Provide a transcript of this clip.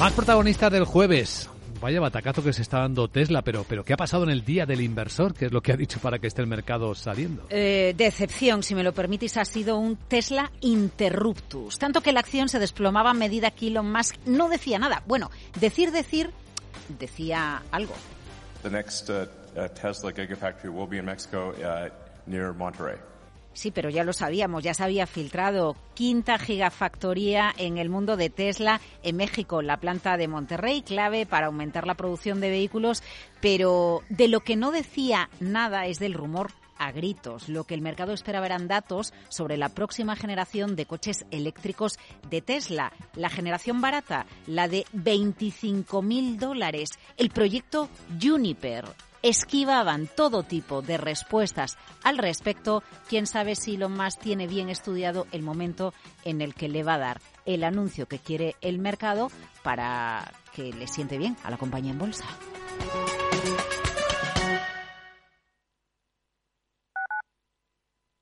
Más protagonistas del jueves. Vaya batacazo que se está dando Tesla, pero, pero ¿qué ha pasado en el día del inversor? ¿Qué es lo que ha dicho para que esté el mercado saliendo? Eh, decepción, si me lo permitís, ha sido un Tesla interruptus. Tanto que la acción se desplomaba a medida que Elon Musk no decía nada. Bueno, decir, decir, decía algo. The next uh, uh, Tesla Gigafactory will be in Mexico uh, near Monterrey. Sí, pero ya lo sabíamos, ya se había filtrado. Quinta gigafactoría en el mundo de Tesla en México, la planta de Monterrey, clave para aumentar la producción de vehículos, pero de lo que no decía nada es del rumor a gritos. Lo que el mercado esperaba eran datos sobre la próxima generación de coches eléctricos de Tesla. La generación barata, la de 25.000 dólares. El proyecto Juniper esquivaban todo tipo de respuestas al respecto. Quién sabe si lo más tiene bien estudiado el momento en el que le va a dar el anuncio que quiere el mercado para que le siente bien a la compañía en bolsa.